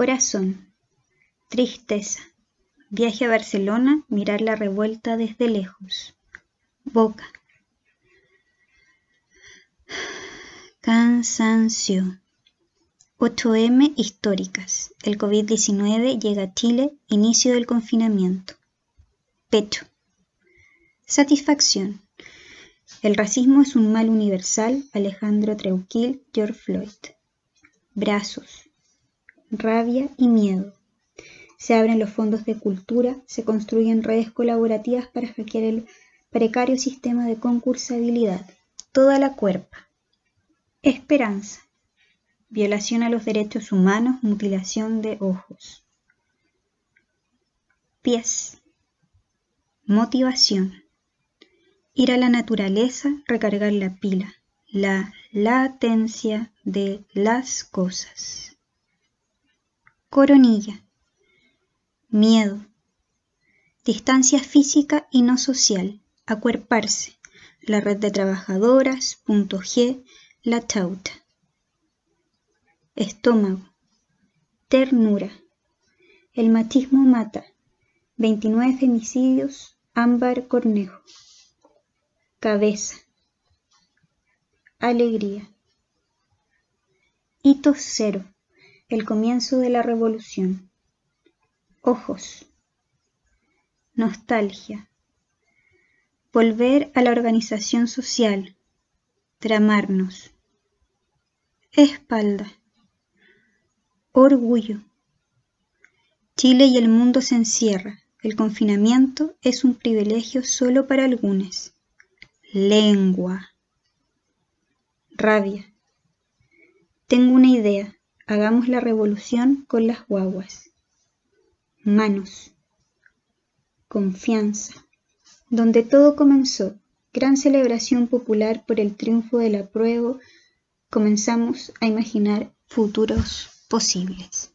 Corazón. Tristeza. Viaje a Barcelona, mirar la revuelta desde lejos. Boca. Cansancio. 8M históricas. El COVID-19 llega a Chile, inicio del confinamiento. Pecho. Satisfacción. El racismo es un mal universal. Alejandro Treuquil, George Floyd. Brazos. Rabia y miedo. Se abren los fondos de cultura, se construyen redes colaborativas para hackear el precario sistema de concursabilidad. Toda la cuerpa. Esperanza. Violación a los derechos humanos, mutilación de ojos. Pies. Motivación. Ir a la naturaleza, recargar la pila. La latencia de las cosas. Coronilla. Miedo. Distancia física y no social. Acuerparse. La red de trabajadoras. Punto G. La chauta. Estómago. Ternura. El machismo mata. 29 femicidios. Ámbar Cornejo. Cabeza. Alegría. Hito cero. El comienzo de la revolución. Ojos. Nostalgia. Volver a la organización social. Tramarnos. Espalda. Orgullo. Chile y el mundo se encierra. El confinamiento es un privilegio solo para algunos. Lengua. Rabia. Tengo una idea. Hagamos la revolución con las guaguas. Manos. Confianza. Donde todo comenzó. Gran celebración popular por el triunfo del apruebo. Comenzamos a imaginar futuros posibles.